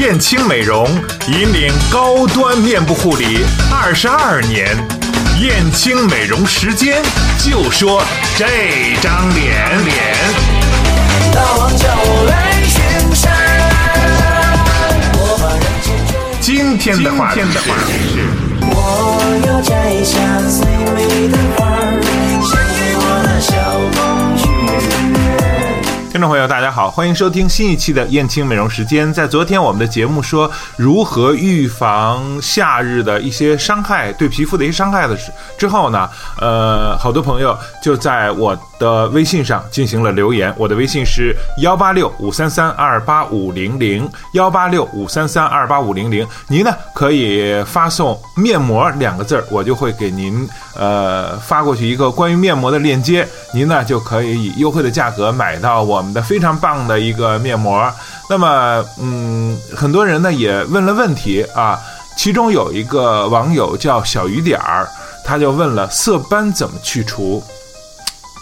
燕青美容引领高端面部护理二十二年，燕青美容时间就说这张脸脸。大王叫我来巡山，我把人间追。今天的话题是，我要摘下最美的花，听众朋友，大家好，欢迎收听新一期的燕青美容时间。在昨天我们的节目说如何预防夏日的一些伤害，对皮肤的一些伤害的时之后呢，呃，好多朋友就在我的微信上进行了留言。我的微信是幺八六五三三二八五零零幺八六五三三二八五零零。您呢可以发送“面膜”两个字儿，我就会给您呃发过去一个关于面膜的链接，您呢就可以以优惠的价格买到我。们的非常棒的一个面膜，那么，嗯，很多人呢也问了问题啊，其中有一个网友叫小雨点儿，他就问了色斑怎么去除。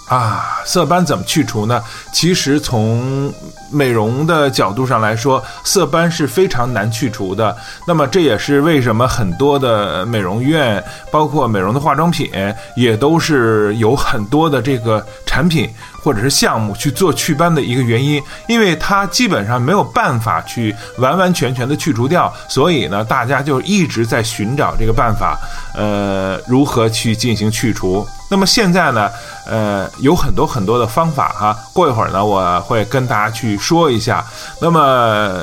啊，色斑怎么去除呢？其实从美容的角度上来说，色斑是非常难去除的。那么这也是为什么很多的美容院，包括美容的化妆品，也都是有很多的这个产品或者是项目去做祛斑的一个原因，因为它基本上没有办法去完完全全的去除掉，所以呢，大家就一直在寻找这个办法，呃，如何去进行去除。那么现在呢，呃，有很多很多的方法哈。过一会儿呢，我会跟大家去说一下。那么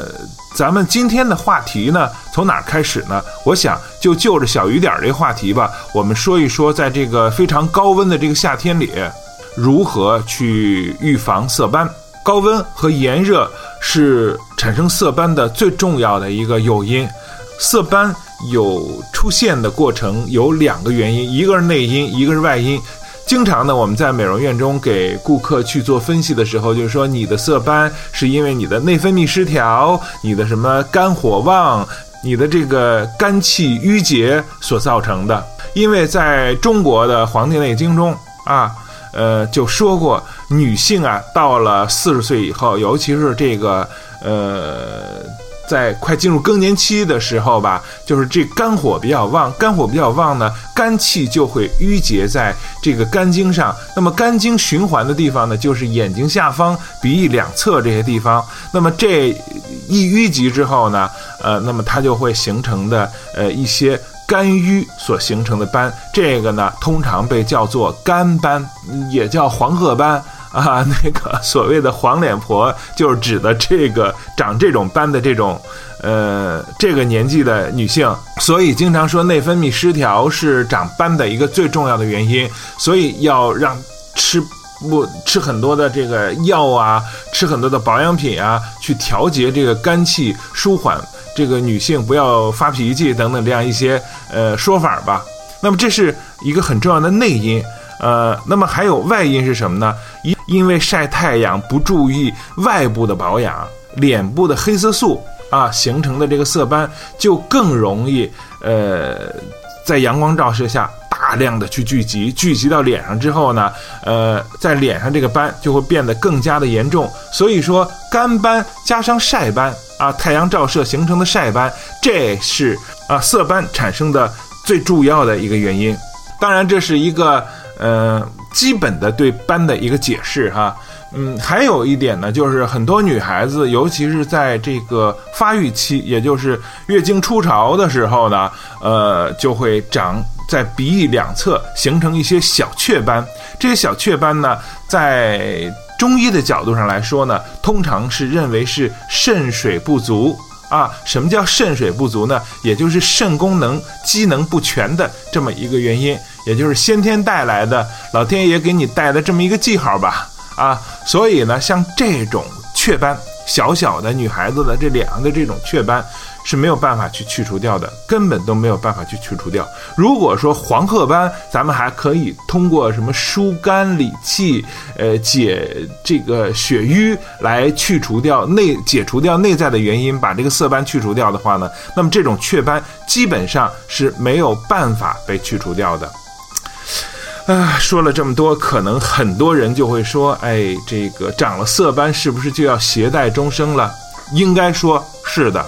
咱们今天的话题呢，从哪儿开始呢？我想就就着小雨点儿这个话题吧，我们说一说，在这个非常高温的这个夏天里，如何去预防色斑。高温和炎热是产生色斑的最重要的一个诱因。色斑有出现的过程有两个原因，一个是内因，一个是外因。经常呢，我们在美容院中给顾客去做分析的时候，就是说你的色斑是因为你的内分泌失调，你的什么肝火旺，你的这个肝气郁结所造成的。因为在中国的《黄帝内经》中啊，呃，就说过女性啊，到了四十岁以后，尤其是这个呃。在快进入更年期的时候吧，就是这肝火比较旺，肝火比较旺呢，肝气就会淤结在这个肝经上。那么肝经循环的地方呢，就是眼睛下方、鼻翼两侧这些地方。那么这一淤积之后呢，呃，那么它就会形成的呃一些肝郁所形成的斑，这个呢通常被叫做肝斑，也叫黄褐斑。啊，那个所谓的黄脸婆，就是指的这个长这种斑的这种，呃，这个年纪的女性。所以经常说内分泌失调是长斑的一个最重要的原因。所以要让吃不吃很多的这个药啊，吃很多的保养品啊，去调节这个肝气，舒缓这个女性不要发脾气等等这样一些呃说法吧。那么这是一个很重要的内因。呃，那么还有外因是什么呢？一因为晒太阳不注意外部的保养，脸部的黑色素啊形成的这个色斑就更容易呃在阳光照射下大量的去聚集，聚集到脸上之后呢，呃在脸上这个斑就会变得更加的严重。所以说干斑加上晒斑啊，太阳照射形成的晒斑，这是啊色斑产生的最主要的一个原因。当然这是一个。呃，基本的对斑的一个解释哈，嗯，还有一点呢，就是很多女孩子，尤其是在这个发育期，也就是月经初潮的时候呢，呃，就会长在鼻翼两侧，形成一些小雀斑。这些小雀斑呢，在中医的角度上来说呢，通常是认为是肾水不足啊。什么叫肾水不足呢？也就是肾功能机能不全的这么一个原因。也就是先天带来的，老天爷给你带的这么一个记号吧，啊，所以呢，像这种雀斑，小小的女孩子的这脸上的这种雀斑是没有办法去去除掉的，根本都没有办法去去除掉。如果说黄褐斑，咱们还可以通过什么疏肝理气，呃，解这个血瘀来去除掉内解除掉内在的原因，把这个色斑去除掉的话呢，那么这种雀斑基本上是没有办法被去除掉的。啊，说了这么多，可能很多人就会说：“哎，这个长了色斑是不是就要携带终生了？”应该说是的，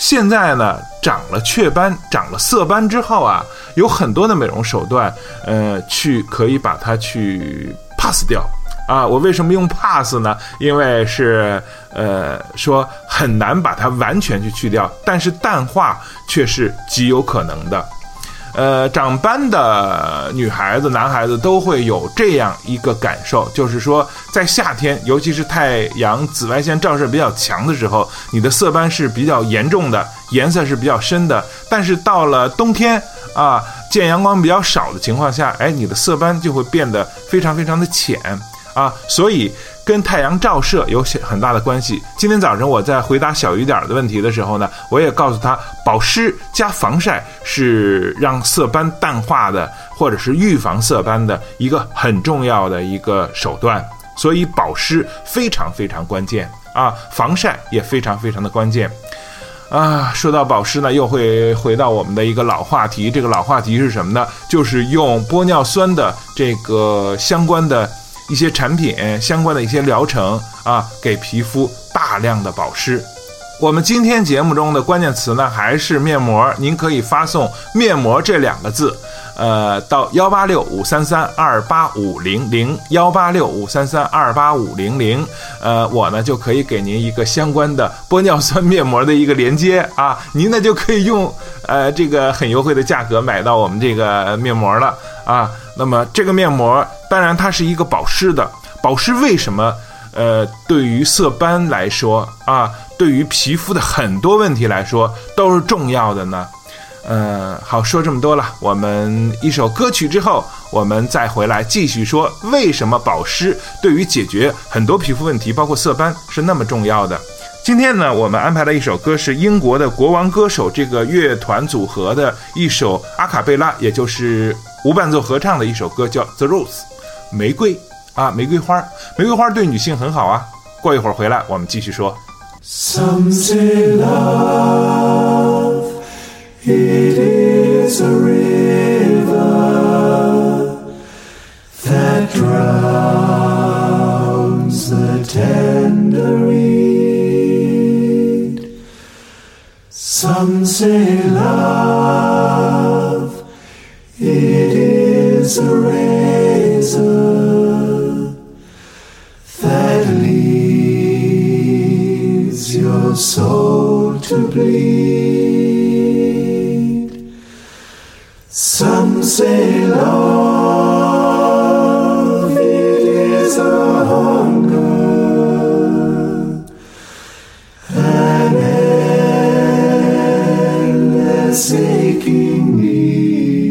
现在呢，长了雀斑、长了色斑之后啊，有很多的美容手段，呃，去可以把它去 pass 掉啊。我为什么用 pass 呢？因为是呃，说很难把它完全去去掉，但是淡化却是极有可能的。呃，长斑的女孩子、男孩子都会有这样一个感受，就是说，在夏天，尤其是太阳紫外线照射比较强的时候，你的色斑是比较严重的，颜色是比较深的。但是到了冬天啊，见阳光比较少的情况下，哎，你的色斑就会变得非常非常的浅啊，所以。跟太阳照射有很大的关系。今天早上我在回答小雨点的问题的时候呢，我也告诉他，保湿加防晒是让色斑淡化的，或者是预防色斑的一个很重要的一个手段。所以保湿非常非常关键啊，防晒也非常非常的关键啊。说到保湿呢，又会回到我们的一个老话题。这个老话题是什么呢？就是用玻尿酸的这个相关的。一些产品相关的一些疗程啊，给皮肤大量的保湿。我们今天节目中的关键词呢，还是面膜。您可以发送“面膜”这两个字，呃，到幺八六五三三二八五零零幺八六五三三二八五零零，呃，我呢就可以给您一个相关的玻尿酸面膜的一个连接啊，您呢就可以用呃这个很优惠的价格买到我们这个面膜了啊。那么这个面膜，当然它是一个保湿的，保湿为什么？呃，对于色斑来说啊，对于皮肤的很多问题来说都是重要的呢。呃，好说这么多了，我们一首歌曲之后，我们再回来继续说为什么保湿对于解决很多皮肤问题，包括色斑是那么重要的。今天呢，我们安排了一首歌，是英国的国王歌手这个乐团组合的一首阿卡贝拉，也就是无伴奏合唱的一首歌，叫《The Rose》，玫瑰。啊，玫瑰花，玫瑰花对女性很好啊。过一会儿回来，我们继续说。Some say love, it is a river that drowns the tender reed. Some say love, soul to bleed. Some say love it is a hunger, an endless aching need.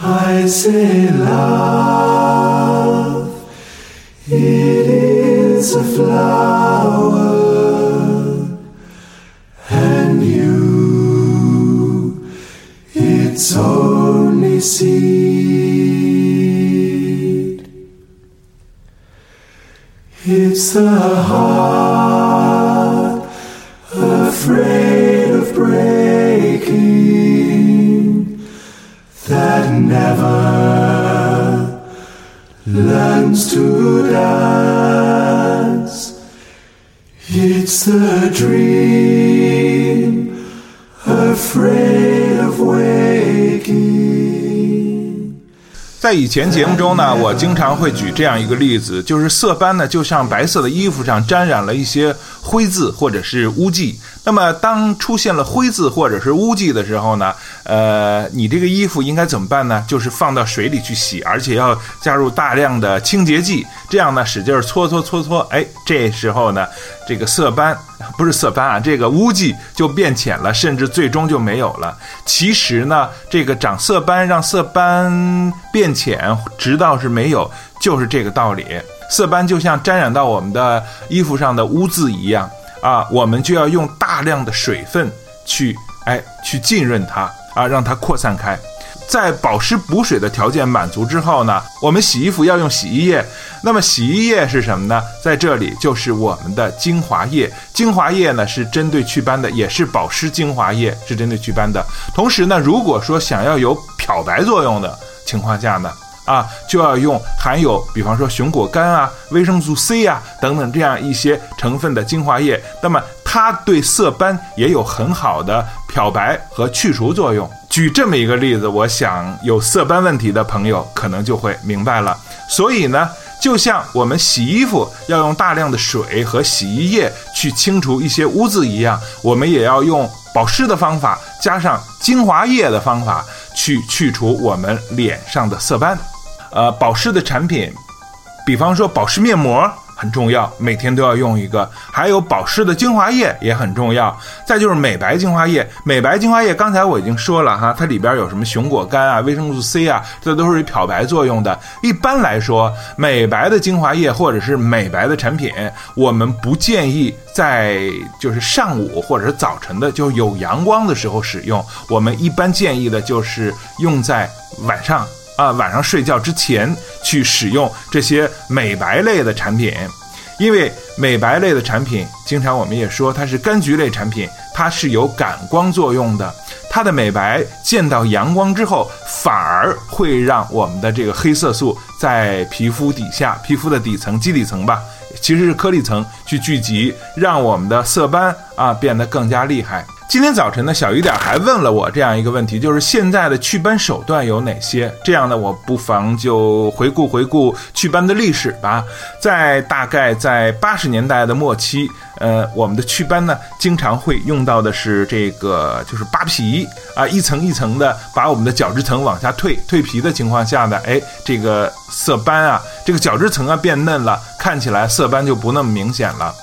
I say love you, its only seed. It's the heart afraid of breaking that never learns to dance. It's the dream, afraid of waking. 在以前节目中呢，我经常会举这样一个例子，就是色斑呢，就像白色的衣服上沾染了一些灰渍或者是污迹。那么，当出现了灰渍或者是污迹的时候呢，呃，你这个衣服应该怎么办呢？就是放到水里去洗，而且要加入大量的清洁剂，这样呢，使劲搓搓搓搓，哎，这时候呢，这个色斑不是色斑啊，这个污迹就变浅了，甚至最终就没有了。其实呢，这个长色斑让色斑变浅，直到是没有，就是这个道理。色斑就像沾染到我们的衣服上的污渍一样。啊，我们就要用大量的水分去，哎，去浸润它啊，让它扩散开。在保湿补水的条件满足之后呢，我们洗衣服要用洗衣液。那么洗衣液是什么呢？在这里就是我们的精华液。精华液呢是针对祛斑的，也是保湿精华液，是针对祛斑的。同时呢，如果说想要有漂白作用的情况下呢，啊，就要用含有比方说熊果苷啊、维生素 C 啊等等这样一些成分的精华液。那么它对色斑也有很好的漂白和去除作用。举这么一个例子，我想有色斑问题的朋友可能就会明白了。所以呢，就像我们洗衣服要用大量的水和洗衣液去清除一些污渍一样，我们也要用保湿的方法加上精华液的方法去去除我们脸上的色斑。呃，保湿的产品，比方说保湿面膜。很重要，每天都要用一个。还有保湿的精华液也很重要。再就是美白精华液，美白精华液刚才我已经说了哈，它里边有什么熊果苷啊、维生素 C 啊，这都是有漂白作用的。一般来说，美白的精华液或者是美白的产品，我们不建议在就是上午或者是早晨的就有阳光的时候使用。我们一般建议的就是用在晚上。啊，晚上睡觉之前去使用这些美白类的产品，因为美白类的产品，经常我们也说它是柑橘类产品，它是有感光作用的。它的美白见到阳光之后，反而会让我们的这个黑色素在皮肤底下、皮肤的底层、基底层吧，其实是颗粒层去聚集，让我们的色斑啊变得更加厉害。今天早晨呢，小雨点还问了我这样一个问题，就是现在的祛斑手段有哪些？这样呢，我不妨就回顾回顾祛斑的历史吧。在大概在八十年代的末期，呃，我们的祛斑呢，经常会用到的是这个，就是扒皮啊，一层一层的把我们的角质层往下退，蜕皮的情况下呢，哎，这个色斑啊，这个角质层啊变嫩了，看起来色斑就不那么明显了。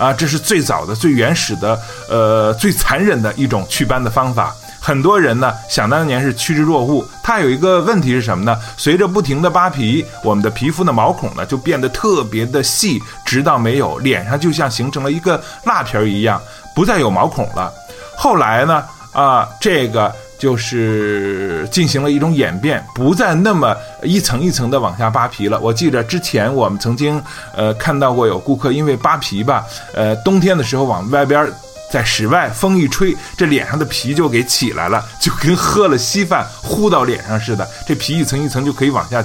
啊，这是最早的、最原始的，呃，最残忍的一种祛斑的方法。很多人呢，想当年是趋之若鹜。它有一个问题是什么呢？随着不停的扒皮，我们的皮肤的毛孔呢就变得特别的细，直到没有，脸上就像形成了一个蜡皮儿一样，不再有毛孔了。后来呢，啊，这个。就是进行了一种演变，不再那么一层一层的往下扒皮了。我记得之前我们曾经呃看到过有顾客因为扒皮吧，呃冬天的时候往外边在室外风一吹，这脸上的皮就给起来了，就跟喝了稀饭糊到脸上似的，这皮一层一层就可以往下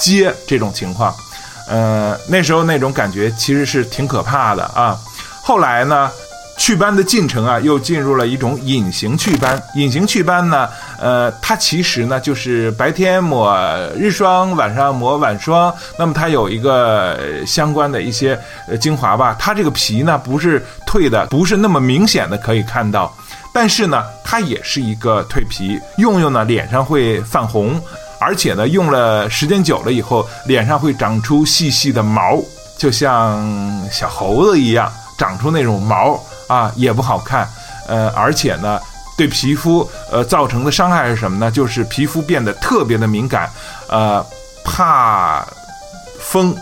接这种情况。呃那时候那种感觉其实是挺可怕的啊。后来呢？祛斑的进程啊，又进入了一种隐形祛斑。隐形祛斑呢，呃，它其实呢就是白天抹日霜，晚上抹晚霜。那么它有一个相关的一些呃精华吧，它这个皮呢不是退的，不是那么明显的可以看到，但是呢，它也是一个蜕皮，用用呢脸上会泛红，而且呢用了时间久了以后，脸上会长出细细的毛，就像小猴子一样长出那种毛。啊，也不好看，呃，而且呢，对皮肤呃造成的伤害是什么呢？就是皮肤变得特别的敏感，呃，怕风、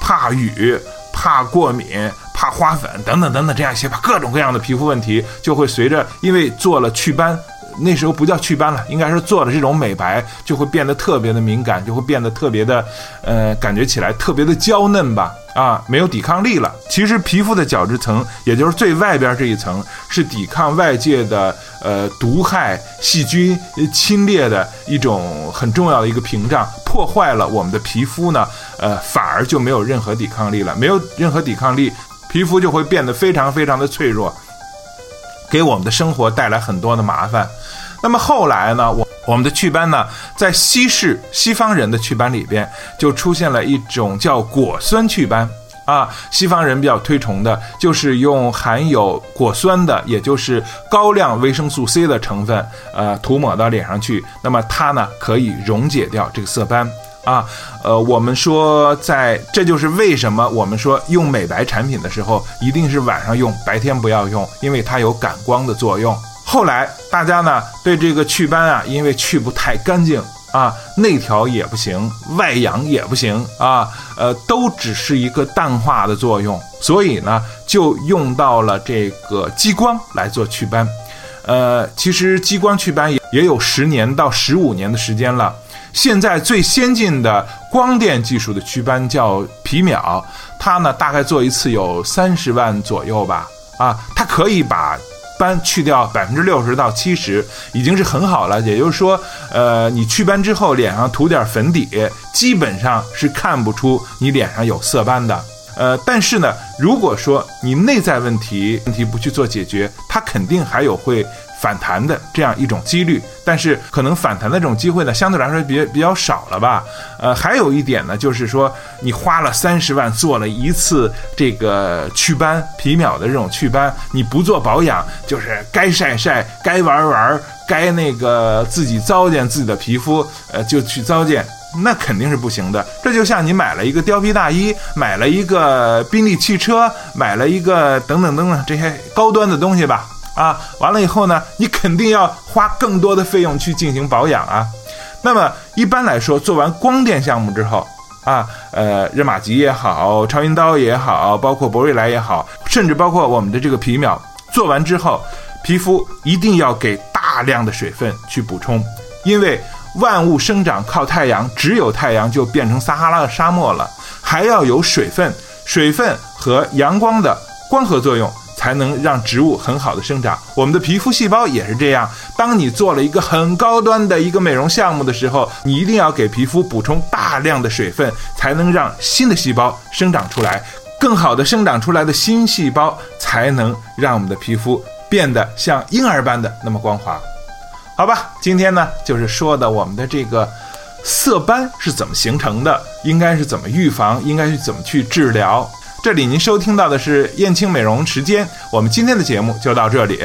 怕雨、怕过敏、怕花粉等等等等这样一些吧，各种各样的皮肤问题就会随着，因为做了祛斑。那时候不叫祛斑了，应该是做了这种美白，就会变得特别的敏感，就会变得特别的，呃，感觉起来特别的娇嫩吧，啊，没有抵抗力了。其实皮肤的角质层，也就是最外边这一层，是抵抗外界的呃毒害、细菌侵略的一种很重要的一个屏障。破坏了我们的皮肤呢，呃，反而就没有任何抵抗力了。没有任何抵抗力，皮肤就会变得非常非常的脆弱。给我们的生活带来很多的麻烦。那么后来呢？我我们的祛斑呢，在西式西方人的祛斑里边，就出现了一种叫果酸祛斑啊。西方人比较推崇的就是用含有果酸的，也就是高量维生素 C 的成分，呃，涂抹到脸上去。那么它呢，可以溶解掉这个色斑。啊，呃，我们说，在这就是为什么我们说用美白产品的时候，一定是晚上用，白天不要用，因为它有感光的作用。后来大家呢对这个祛斑啊，因为去不太干净啊，内调也不行，外养也不行啊，呃，都只是一个淡化的作用，所以呢就用到了这个激光来做祛斑。呃，其实激光祛斑也也有十年到十五年的时间了。现在最先进的光电技术的祛斑叫皮秒，它呢大概做一次有三十万左右吧。啊，它可以把斑去掉百分之六十到七十，已经是很好了。也就是说，呃，你祛斑之后脸上涂点粉底，基本上是看不出你脸上有色斑的。呃，但是呢，如果说你内在问题问题不去做解决，它肯定还有会反弹的这样一种几率。但是可能反弹的这种机会呢，相对来说比比较少了吧。呃，还有一点呢，就是说你花了三十万做了一次这个祛斑皮秒的这种祛斑，你不做保养，就是该晒晒，该玩玩，该那个自己糟践自己的皮肤，呃，就去糟践。那肯定是不行的。这就像你买了一个貂皮大衣，买了一个宾利汽车，买了一个等等等等这些高端的东西吧。啊，完了以后呢，你肯定要花更多的费用去进行保养啊。那么一般来说，做完光电项目之后，啊，呃，热玛吉也好，超音刀也好，包括博瑞莱也好，甚至包括我们的这个皮秒，做完之后，皮肤一定要给大量的水分去补充，因为。万物生长靠太阳，只有太阳就变成撒哈拉的沙漠了。还要有水分，水分和阳光的光合作用才能让植物很好的生长。我们的皮肤细胞也是这样。当你做了一个很高端的一个美容项目的时候，你一定要给皮肤补充大量的水分，才能让新的细胞生长出来。更好的生长出来的新细胞，才能让我们的皮肤变得像婴儿般的那么光滑。好吧，今天呢就是说的我们的这个色斑是怎么形成的，应该是怎么预防，应该是怎么去治疗。这里您收听到的是燕青美容时间，我们今天的节目就到这里。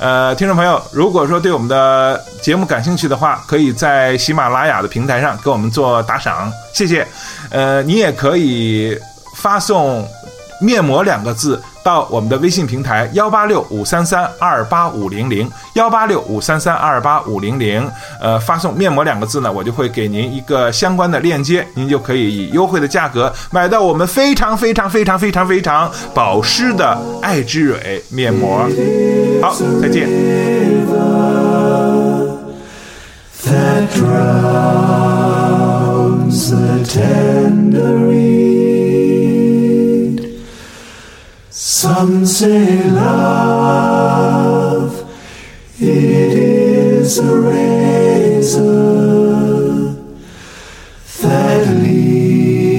呃，听众朋友，如果说对我们的节目感兴趣的话，可以在喜马拉雅的平台上给我们做打赏，谢谢。呃，你也可以发送“面膜”两个字。到我们的微信平台幺八六五三三二八五零零幺八六五三三二八五零零，呃，发送面膜两个字呢，我就会给您一个相关的链接，您就可以以优惠的价格买到我们非常非常非常非常非常保湿的爱之蕊面膜。好，再见。Some say love, it is a razor that leaves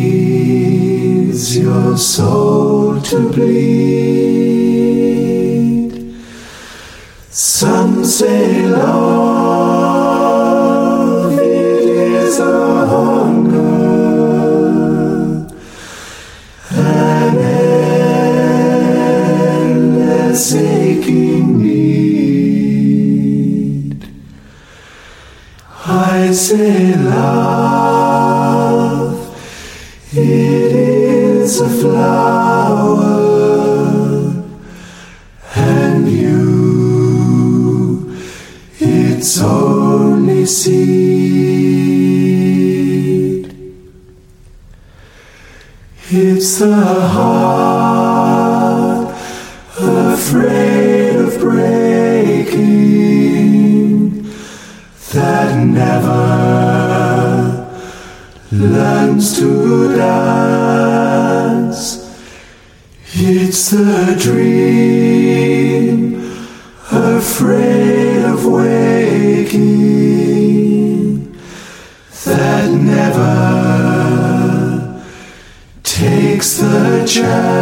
your soul to bleed. I say, love, it is a flower, and you, its only seed. It's the heart It's the dream afraid of waking that never takes the chance.